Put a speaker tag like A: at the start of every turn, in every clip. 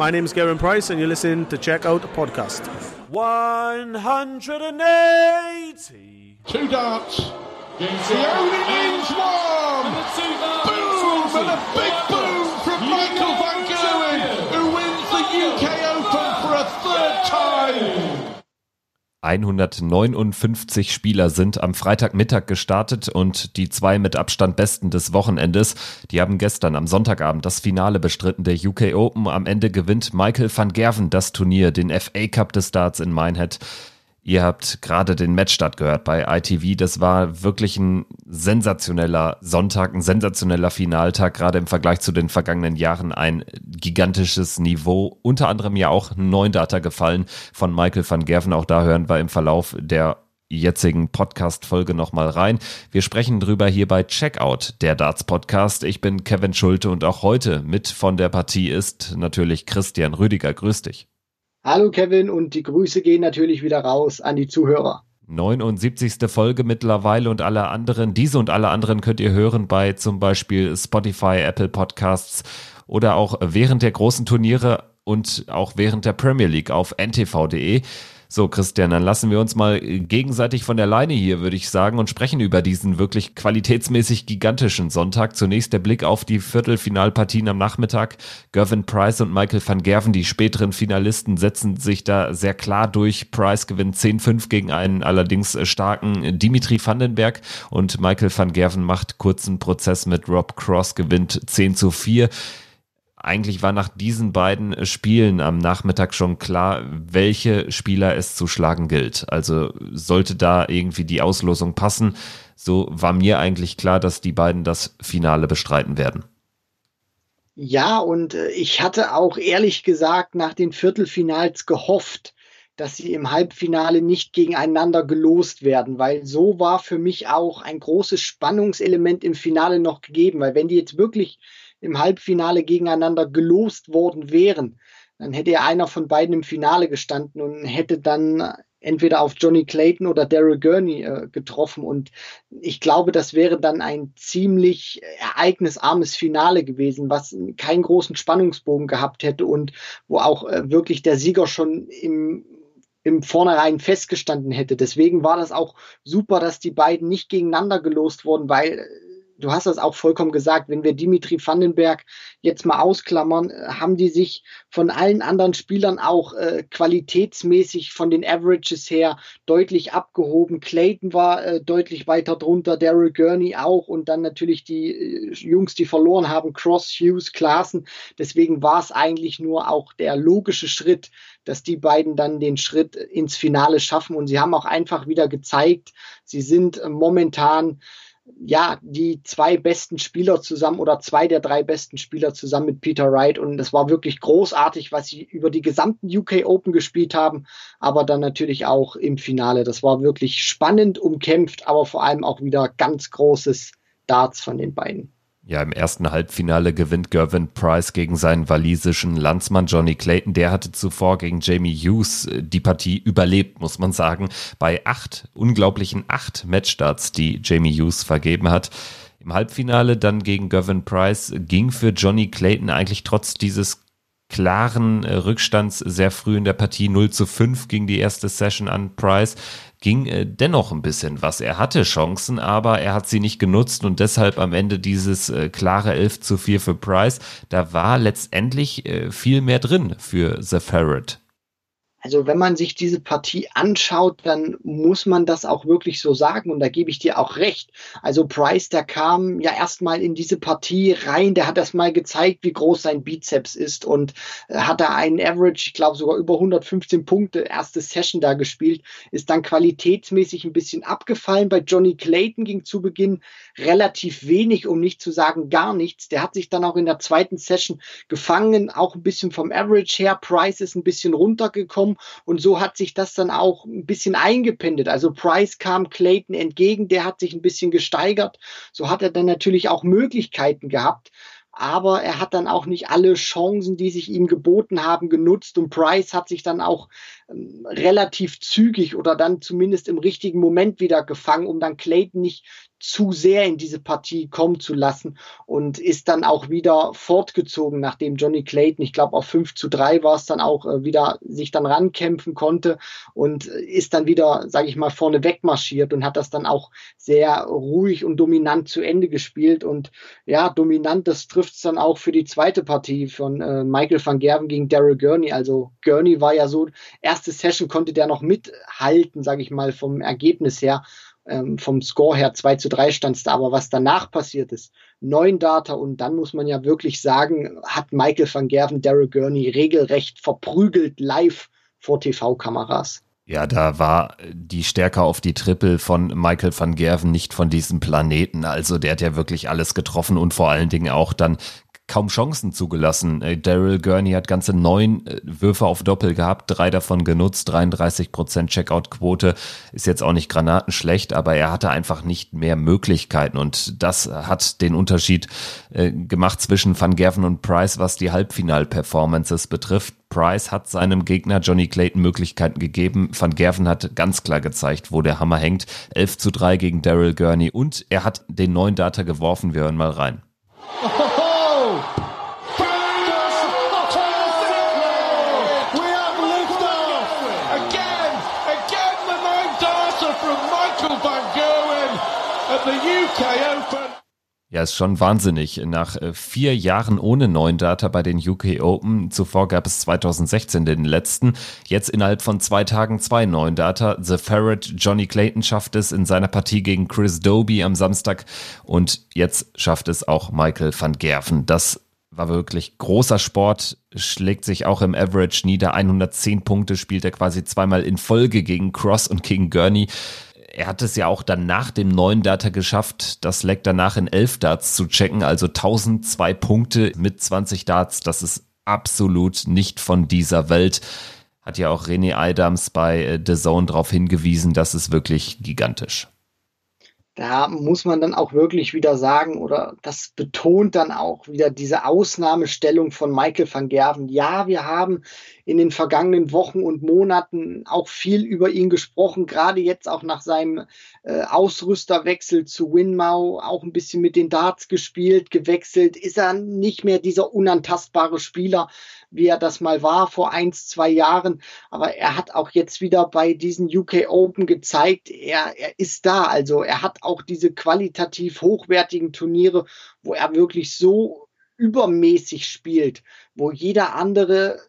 A: My name is Gavin Price, and you're listening to Check Out Podcast.
B: 180.
C: Two darts. He only needs one. Boom! And a big boom from Michael van Gerwen, who wins the UK Open for a third time.
D: 159 Spieler sind am Freitagmittag gestartet und die zwei mit Abstand besten des Wochenendes, die haben gestern am Sonntagabend das Finale bestritten der UK Open. Am Ende gewinnt Michael van Gerven das Turnier, den FA Cup des Darts in Minehead. Ihr habt gerade den Matchstart gehört bei ITV. Das war wirklich ein sensationeller Sonntag, ein sensationeller Finaltag, gerade im Vergleich zu den vergangenen Jahren. Ein gigantisches Niveau. Unter anderem ja auch neun Data gefallen von Michael van Gerven. Auch da hören wir im Verlauf der jetzigen Podcast-Folge nochmal rein. Wir sprechen drüber hier bei Checkout, der Darts-Podcast. Ich bin Kevin Schulte und auch heute mit von der Partie ist natürlich Christian Rüdiger. Grüß dich.
E: Hallo Kevin und die Grüße gehen natürlich wieder raus an die Zuhörer.
D: 79. Folge mittlerweile und alle anderen, diese und alle anderen könnt ihr hören bei zum Beispiel Spotify, Apple Podcasts oder auch während der großen Turniere und auch während der Premier League auf ntv.de. So, Christian, dann lassen wir uns mal gegenseitig von der Leine hier, würde ich sagen, und sprechen über diesen wirklich qualitätsmäßig gigantischen Sonntag. Zunächst der Blick auf die Viertelfinalpartien am Nachmittag. Gervin Price und Michael van Gerven, die späteren Finalisten, setzen sich da sehr klar durch. Price gewinnt 10-5 gegen einen allerdings starken Dimitri Vandenberg und Michael van Gerven macht kurzen Prozess mit Rob Cross, gewinnt 10 zu 4 eigentlich war nach diesen beiden äh, Spielen am Nachmittag schon klar, welche Spieler es zu schlagen gilt. Also sollte da irgendwie die Auslosung passen, so war mir eigentlich klar, dass die beiden das Finale bestreiten werden.
E: Ja, und äh, ich hatte auch ehrlich gesagt nach den Viertelfinals gehofft, dass sie im Halbfinale nicht gegeneinander gelost werden, weil so war für mich auch ein großes Spannungselement im Finale noch gegeben, weil wenn die jetzt wirklich im Halbfinale gegeneinander gelost worden wären, dann hätte ja einer von beiden im Finale gestanden und hätte dann entweder auf Johnny Clayton oder Daryl Gurney äh, getroffen. Und ich glaube, das wäre dann ein ziemlich ereignisarmes Finale gewesen, was keinen großen Spannungsbogen gehabt hätte und wo auch äh, wirklich der Sieger schon im im Vornherein festgestanden hätte. Deswegen war das auch super, dass die beiden nicht gegeneinander gelost wurden, weil du hast das auch vollkommen gesagt, wenn wir Dimitri Vandenberg jetzt mal ausklammern, äh, haben die sich von allen anderen Spielern auch äh, qualitätsmäßig von den Averages her deutlich abgehoben. Clayton war äh, deutlich weiter drunter, Daryl Gurney auch und dann natürlich die äh, Jungs, die verloren haben, Cross, Hughes, Klaassen. Deswegen war es eigentlich nur auch der logische Schritt, dass die beiden dann den Schritt ins Finale schaffen und sie haben auch einfach wieder gezeigt, sie sind äh, momentan ja, die zwei besten Spieler zusammen oder zwei der drei besten Spieler zusammen mit Peter Wright. Und das war wirklich großartig, was sie über die gesamten UK Open gespielt haben, aber dann natürlich auch im Finale. Das war wirklich spannend, umkämpft, aber vor allem auch wieder ganz großes Darts von den beiden.
D: Ja, im ersten Halbfinale gewinnt Gervin Price gegen seinen walisischen Landsmann Johnny Clayton. Der hatte zuvor gegen Jamie Hughes äh, die Partie überlebt, muss man sagen. Bei acht, unglaublichen acht Matchstarts, die Jamie Hughes vergeben hat. Im Halbfinale dann gegen Gervin Price ging für Johnny Clayton eigentlich trotz dieses klaren äh, Rückstands sehr früh in der Partie 0 zu 5 ging die erste Session an Price ging äh, dennoch ein bisschen was. Er hatte Chancen, aber er hat sie nicht genutzt und deshalb am Ende dieses äh, klare 11 zu 4 für Price. Da war letztendlich äh, viel mehr drin für The Ferret.
E: Also wenn man sich diese Partie anschaut, dann muss man das auch wirklich so sagen und da gebe ich dir auch recht. Also Price, der kam ja erstmal in diese Partie rein, der hat das mal gezeigt, wie groß sein Bizeps ist und äh, hat da einen Average, ich glaube sogar über 115 Punkte, erste Session da gespielt, ist dann qualitätsmäßig ein bisschen abgefallen. Bei Johnny Clayton ging zu Beginn relativ wenig, um nicht zu sagen gar nichts. Der hat sich dann auch in der zweiten Session gefangen, auch ein bisschen vom Average her. Price ist ein bisschen runtergekommen gekommen und so hat sich das dann auch ein bisschen eingependelt. Also Price kam Clayton entgegen, der hat sich ein bisschen gesteigert. So hat er dann natürlich auch Möglichkeiten gehabt. aber er hat dann auch nicht alle Chancen, die sich ihm geboten haben, genutzt und Price hat sich dann auch relativ zügig oder dann zumindest im richtigen Moment wieder gefangen, um dann Clayton nicht zu sehr in diese Partie kommen zu lassen und ist dann auch wieder fortgezogen, nachdem Johnny Clayton, ich glaube auf 5 zu 3 war es dann auch äh, wieder, sich dann rankämpfen konnte und ist dann wieder, sage ich mal, vorne wegmarschiert und hat das dann auch sehr ruhig und dominant zu Ende gespielt und ja, dominant, das trifft es dann auch für die zweite Partie von äh, Michael van Gerven gegen Daryl Gurney, also Gurney war ja so, erste Session konnte der noch mithalten, sage ich mal, vom Ergebnis her ähm, vom Score her 2 zu 3 stand es da, aber was danach passiert ist, neun Data und dann muss man ja wirklich sagen, hat Michael van Gerven Daryl Gurney regelrecht verprügelt live vor TV-Kameras.
D: Ja, da war die Stärke auf die Triple von Michael van Gerven nicht von diesem Planeten. Also der hat ja wirklich alles getroffen und vor allen Dingen auch dann kaum Chancen zugelassen. Äh, Daryl Gurney hat ganze neun äh, Würfe auf Doppel gehabt, drei davon genutzt, 33 Prozent Checkout-Quote. Ist jetzt auch nicht granatenschlecht, aber er hatte einfach nicht mehr Möglichkeiten und das hat den Unterschied äh, gemacht zwischen Van Gerven und Price, was die Halbfinal-Performances betrifft. Price hat seinem Gegner Johnny Clayton Möglichkeiten gegeben. Van Gerven hat ganz klar gezeigt, wo der Hammer hängt. 11 zu 3 gegen Daryl Gurney und er hat den neuen Data geworfen. Wir hören mal rein. Ja, ist schon wahnsinnig. Nach äh, vier Jahren ohne neuen Data bei den UK Open, zuvor gab es 2016 den letzten, jetzt innerhalb von zwei Tagen zwei neuen Data. The Ferret Johnny Clayton schafft es in seiner Partie gegen Chris Doby am Samstag und jetzt schafft es auch Michael van Gerven. Das war wirklich großer Sport, schlägt sich auch im Average nieder. 110 Punkte spielt er quasi zweimal in Folge gegen Cross und gegen Gurney er hat es ja auch dann nach dem neuen Data geschafft, das Leck danach in elf Darts zu checken, also 1002 Punkte mit 20 Darts, das ist absolut nicht von dieser Welt. Hat ja auch René Adams bei äh, The Zone darauf hingewiesen, das ist wirklich gigantisch
E: da muss man dann auch wirklich wieder sagen, oder das betont dann auch wieder diese Ausnahmestellung von Michael van Gerven. Ja, wir haben in den vergangenen Wochen und Monaten auch viel über ihn gesprochen, gerade jetzt auch nach seinem äh, Ausrüsterwechsel zu Winmau, auch ein bisschen mit den Darts gespielt, gewechselt, ist er nicht mehr dieser unantastbare Spieler, wie er das mal war vor eins, zwei Jahren. Aber er hat auch jetzt wieder bei diesen UK Open gezeigt, er, er ist da. Also er hat auch diese qualitativ hochwertigen Turniere, wo er wirklich so übermäßig spielt, wo jeder andere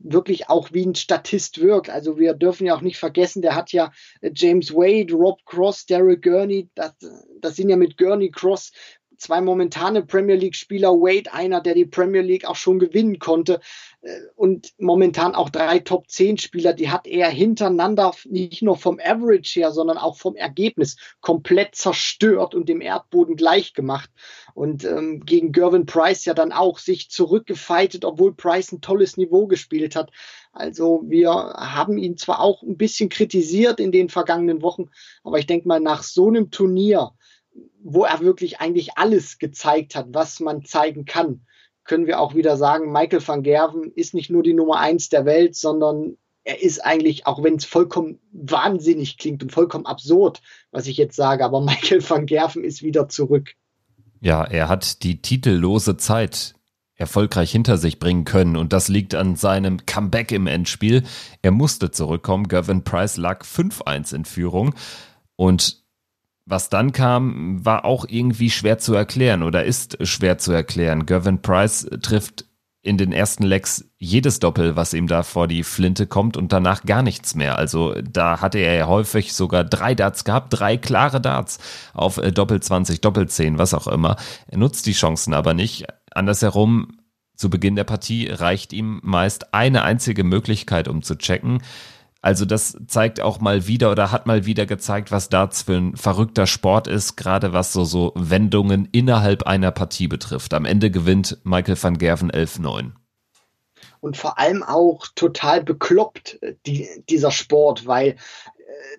E: wirklich auch wie ein Statist wirkt. Also wir dürfen ja auch nicht vergessen, der hat ja James Wade, Rob Cross, Daryl Gurney, das, das sind ja mit Gurney Cross zwei momentane Premier League-Spieler, Wade, einer, der die Premier League auch schon gewinnen konnte, äh, und momentan auch drei Top 10 Spieler, die hat er hintereinander nicht nur vom Average her, sondern auch vom Ergebnis komplett zerstört und dem Erdboden gleich gemacht. Und ähm, gegen Gervin Price ja dann auch sich zurückgefeitet, obwohl Price ein tolles Niveau gespielt hat. Also wir haben ihn zwar auch ein bisschen kritisiert in den vergangenen Wochen, aber ich denke mal, nach so einem Turnier, wo er wirklich eigentlich alles gezeigt hat, was man zeigen kann, können wir auch wieder sagen, Michael van Gerven ist nicht nur die Nummer eins der Welt, sondern er ist eigentlich, auch wenn es vollkommen wahnsinnig klingt und vollkommen absurd, was ich jetzt sage, aber Michael van Gerven ist wieder zurück.
D: Ja, er hat die titellose Zeit erfolgreich hinter sich bringen können und das liegt an seinem Comeback im Endspiel. Er musste zurückkommen. Gavin Price lag 5-1 in Führung und was dann kam, war auch irgendwie schwer zu erklären oder ist schwer zu erklären. Gervin Price trifft in den ersten Legs jedes Doppel, was ihm da vor die Flinte kommt und danach gar nichts mehr. Also da hatte er ja häufig sogar drei Darts gehabt, drei klare Darts auf äh, Doppel 20, Doppel 10, was auch immer. Er nutzt die Chancen aber nicht. Andersherum, zu Beginn der Partie reicht ihm meist eine einzige Möglichkeit, um zu checken. Also das zeigt auch mal wieder oder hat mal wieder gezeigt, was Darts für ein verrückter Sport ist, gerade was so, so Wendungen innerhalb einer Partie betrifft. Am Ende gewinnt Michael van Gerven 11-9
E: und vor allem auch total bekloppt, die, dieser Sport, weil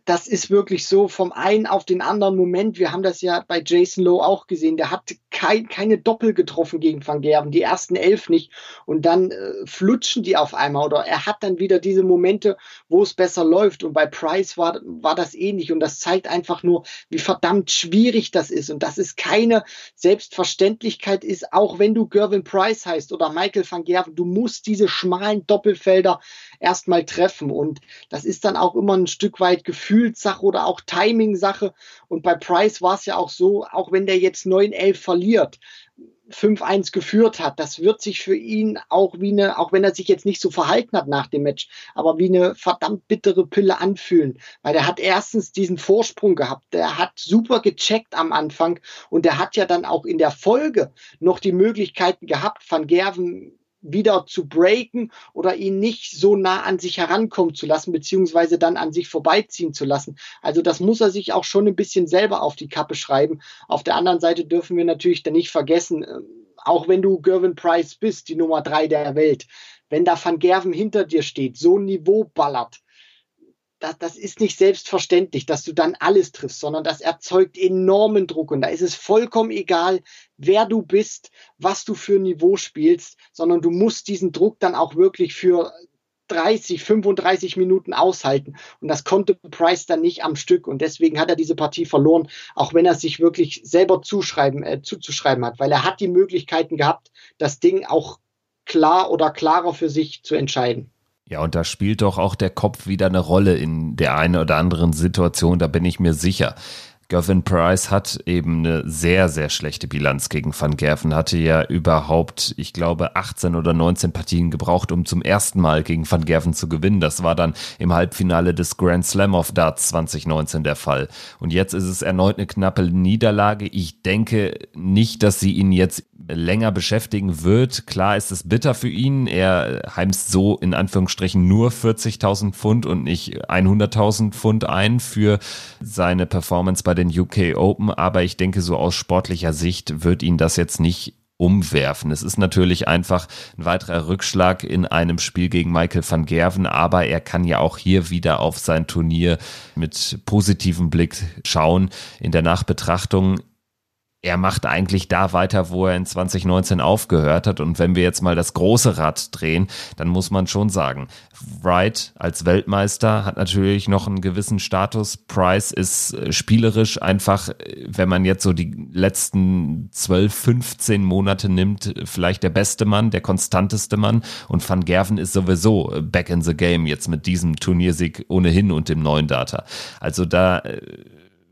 E: das ist wirklich so vom einen auf den anderen Moment. Wir haben das ja bei Jason Lowe auch gesehen. Der hat kein, keine Doppel getroffen gegen Van Gerven, die ersten elf nicht. Und dann äh, flutschen die auf einmal. Oder er hat dann wieder diese Momente, wo es besser läuft. Und bei Price war, war das ähnlich. Und das zeigt einfach nur, wie verdammt schwierig das ist. Und dass es keine Selbstverständlichkeit ist, auch wenn du Gervin Price heißt oder Michael van Gerven. Du musst diese schmalen Doppelfelder erstmal treffen. Und das ist dann auch immer ein Stück weit Gefühlssache oder auch Timing-Sache. Und bei Price war es ja auch so, auch wenn der jetzt 9-11 verliert, 5-1 geführt hat, das wird sich für ihn auch wie eine, auch wenn er sich jetzt nicht so verhalten hat nach dem Match, aber wie eine verdammt bittere Pille anfühlen. Weil er hat erstens diesen Vorsprung gehabt, der hat super gecheckt am Anfang und der hat ja dann auch in der Folge noch die Möglichkeiten gehabt, Van Gerven wieder zu breaken oder ihn nicht so nah an sich herankommen zu lassen, beziehungsweise dann an sich vorbeiziehen zu lassen. Also das muss er sich auch schon ein bisschen selber auf die Kappe schreiben. Auf der anderen Seite dürfen wir natürlich dann nicht vergessen, ähm, auch wenn du Gervin Price bist, die Nummer drei der Welt, wenn da Van Gerven hinter dir steht, so ein Niveau ballert, das, das ist nicht selbstverständlich, dass du dann alles triffst, sondern das erzeugt enormen Druck. Und da ist es vollkommen egal, wer du bist, was du für ein Niveau spielst, sondern du musst diesen Druck dann auch wirklich für 30, 35 Minuten aushalten. Und das konnte Price dann nicht am Stück. Und deswegen hat er diese Partie verloren, auch wenn er sich wirklich selber zuschreiben, äh, zuzuschreiben hat, weil er hat die Möglichkeiten gehabt, das Ding auch klar oder klarer für sich zu entscheiden.
D: Ja, und da spielt doch auch der Kopf wieder eine Rolle in der einen oder anderen Situation, da bin ich mir sicher. Gervin Price hat eben eine sehr, sehr schlechte Bilanz gegen Van Gerven, hatte ja überhaupt, ich glaube, 18 oder 19 Partien gebraucht, um zum ersten Mal gegen Van Gerven zu gewinnen. Das war dann im Halbfinale des Grand Slam of Darts 2019 der Fall. Und jetzt ist es erneut eine knappe Niederlage. Ich denke nicht, dass sie ihn jetzt länger beschäftigen wird. Klar ist es bitter für ihn. Er heimst so in Anführungsstrichen nur 40.000 Pfund und nicht 100.000 Pfund ein für seine Performance bei den UK Open. Aber ich denke, so aus sportlicher Sicht wird ihn das jetzt nicht umwerfen. Es ist natürlich einfach ein weiterer Rückschlag in einem Spiel gegen Michael van Gerven, aber er kann ja auch hier wieder auf sein Turnier mit positivem Blick schauen. In der Nachbetrachtung er macht eigentlich da weiter, wo er in 2019 aufgehört hat. Und wenn wir jetzt mal das große Rad drehen, dann muss man schon sagen, Wright als Weltmeister hat natürlich noch einen gewissen Status. Price ist äh, spielerisch einfach, äh, wenn man jetzt so die letzten 12, 15 Monate nimmt, vielleicht der beste Mann, der konstanteste Mann. Und Van Gerven ist sowieso back in the game jetzt mit diesem Turniersieg ohnehin und dem neuen Data. Also da äh,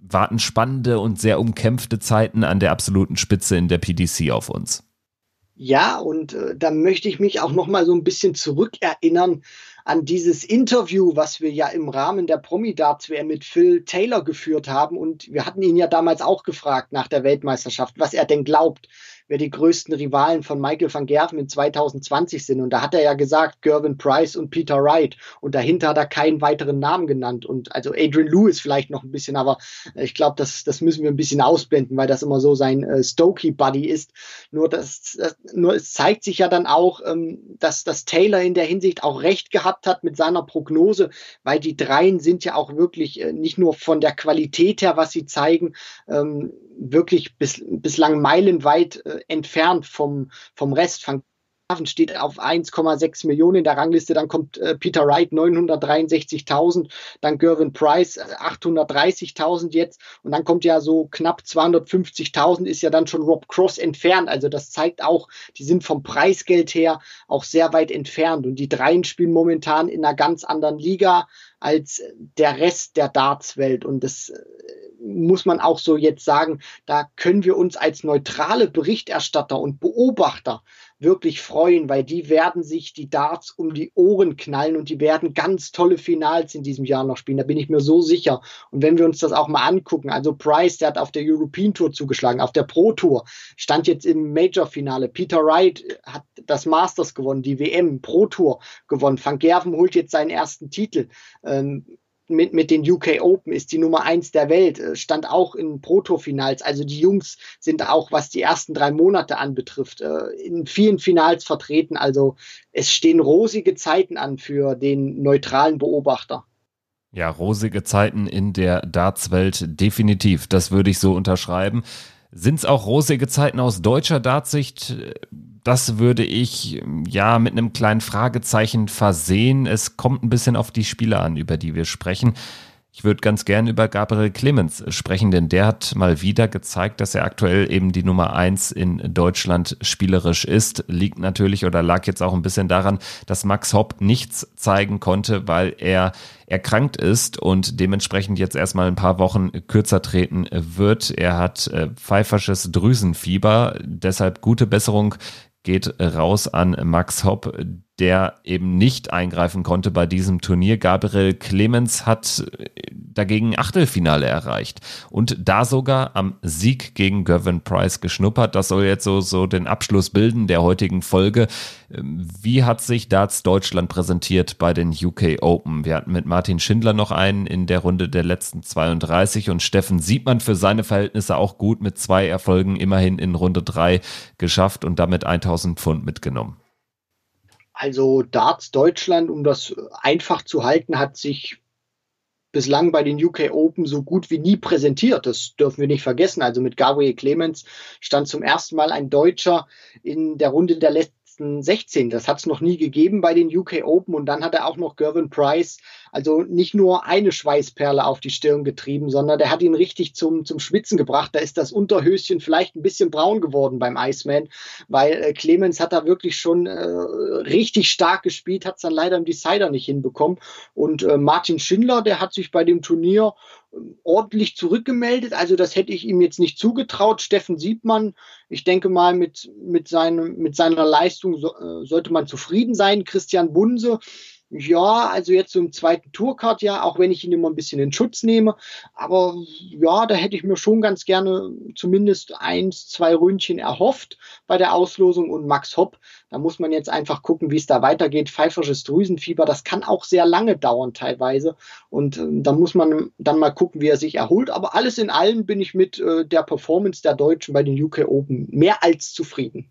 D: warten spannende und sehr umkämpfte Zeiten an der absoluten Spitze in der PDC auf uns.
E: Ja, und äh, da möchte ich mich auch noch mal so ein bisschen zurückerinnern an dieses Interview, was wir ja im Rahmen der Promi-Darts WM mit Phil Taylor geführt haben. Und wir hatten ihn ja damals auch gefragt nach der Weltmeisterschaft, was er denn glaubt, wer die größten Rivalen von Michael van Gerven in 2020 sind. Und da hat er ja gesagt, Gervin Price und Peter Wright. Und dahinter hat er keinen weiteren Namen genannt. Und also Adrian Lewis vielleicht noch ein bisschen, aber ich glaube, das, das müssen wir ein bisschen ausblenden, weil das immer so sein äh, Stokey-Buddy ist. Nur, das, das, nur es zeigt sich ja dann auch, ähm, dass, dass Taylor in der Hinsicht auch recht gehabt hat mit seiner Prognose, weil die Dreien sind ja auch wirklich äh, nicht nur von der Qualität her, was sie zeigen, ähm, wirklich bis, bislang meilenweit äh, entfernt vom, vom Rest. Hafen steht auf 1,6 Millionen in der Rangliste. Dann kommt äh, Peter Wright 963.000, dann Gervin Price 830.000 äh, jetzt und dann kommt ja so knapp 250.000 ist ja dann schon Rob Cross entfernt. Also das zeigt auch, die sind vom Preisgeld her auch sehr weit entfernt und die Dreien spielen momentan in einer ganz anderen Liga als der Rest der Dartswelt und das äh, muss man auch so jetzt sagen, da können wir uns als neutrale Berichterstatter und Beobachter wirklich freuen, weil die werden sich die Darts um die Ohren knallen und die werden ganz tolle Finals in diesem Jahr noch spielen. Da bin ich mir so sicher. Und wenn wir uns das auch mal angucken, also Price, der hat auf der European Tour zugeschlagen, auf der Pro Tour, stand jetzt im Major-Finale. Peter Wright hat das Masters gewonnen, die WM Pro Tour gewonnen. Van Gerven holt jetzt seinen ersten Titel. Ähm, mit, mit den UK Open, ist die Nummer eins der Welt, äh, stand auch in Proto-Finals. Also die Jungs sind auch, was die ersten drei Monate anbetrifft, äh, in vielen Finals vertreten. Also es stehen rosige Zeiten an für den neutralen Beobachter.
D: Ja, rosige Zeiten in der Dartswelt definitiv. Das würde ich so unterschreiben. Sind es auch rosige Zeiten aus deutscher Dartsicht? Das würde ich ja mit einem kleinen Fragezeichen versehen. Es kommt ein bisschen auf die Spiele an, über die wir sprechen. Ich würde ganz gern über Gabriel Clemens sprechen, denn der hat mal wieder gezeigt, dass er aktuell eben die Nummer eins in Deutschland spielerisch ist. Liegt natürlich oder lag jetzt auch ein bisschen daran, dass Max Hopp nichts zeigen konnte, weil er erkrankt ist und dementsprechend jetzt erstmal ein paar Wochen kürzer treten wird. Er hat äh, pfeifersches Drüsenfieber, deshalb gute Besserung geht raus an Max Hopp, der eben nicht eingreifen konnte bei diesem Turnier. Gabriel Clemens hat dagegen Achtelfinale erreicht und da sogar am Sieg gegen Gervin Price geschnuppert. Das soll jetzt so, so den Abschluss bilden der heutigen Folge. Wie hat sich Darts Deutschland präsentiert bei den UK Open? Wir hatten mit Martin Schindler noch einen in der Runde der letzten 32 und Steffen Siebmann für seine Verhältnisse auch gut mit zwei Erfolgen immerhin in Runde drei geschafft und damit 1000 Pfund mitgenommen.
E: Also Darts Deutschland, um das einfach zu halten, hat sich bislang bei den UK Open so gut wie nie präsentiert. Das dürfen wir nicht vergessen. Also mit Gabriel Clemens stand zum ersten Mal ein Deutscher in der Runde der letzten letzten 16. Das hat es noch nie gegeben bei den UK Open und dann hat er auch noch Gervin Price, also nicht nur eine Schweißperle auf die Stirn getrieben, sondern der hat ihn richtig zum, zum Schwitzen gebracht. Da ist das Unterhöschen vielleicht ein bisschen braun geworden beim Iceman, weil äh, Clemens hat da wirklich schon äh, richtig stark gespielt, hat es dann leider im Decider nicht hinbekommen. Und äh, Martin Schindler, der hat sich bei dem Turnier ordentlich zurückgemeldet. Also das hätte ich ihm jetzt nicht zugetraut. Steffen Siebmann, ich denke mal, mit, mit, seinem, mit seiner Leistung so, äh, sollte man zufrieden sein. Christian Bunse, ja, also jetzt so im zweiten Tourcard ja, auch wenn ich ihn immer ein bisschen in Schutz nehme. Aber ja, da hätte ich mir schon ganz gerne zumindest eins, zwei Ründchen erhofft bei der Auslosung. Und Max Hopp, da muss man jetzt einfach gucken, wie es da weitergeht. Pfeifersches Drüsenfieber, das kann auch sehr lange dauern teilweise. Und äh, da muss man dann mal gucken, wie er sich erholt. Aber alles in allem bin ich mit äh, der Performance der Deutschen bei den UK Open mehr als zufrieden.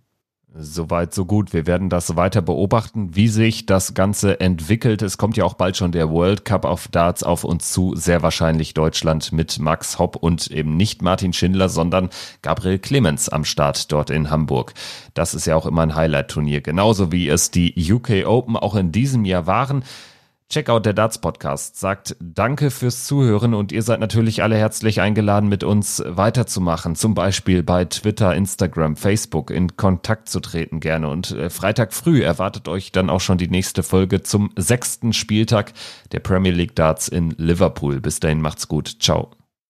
D: Soweit, so gut. Wir werden das weiter beobachten, wie sich das Ganze entwickelt. Es kommt ja auch bald schon der World Cup of Darts auf uns zu. Sehr wahrscheinlich Deutschland mit Max Hopp und eben nicht Martin Schindler, sondern Gabriel Clemens am Start dort in Hamburg. Das ist ja auch immer ein Highlight-Turnier. Genauso wie es die UK Open auch in diesem Jahr waren. Checkout der Darts Podcast sagt Danke fürs Zuhören und ihr seid natürlich alle herzlich eingeladen, mit uns weiterzumachen. Zum Beispiel bei Twitter, Instagram, Facebook in Kontakt zu treten gerne. Und äh, Freitag früh erwartet euch dann auch schon die nächste Folge zum sechsten Spieltag der Premier League Darts in Liverpool. Bis dahin macht's gut. Ciao.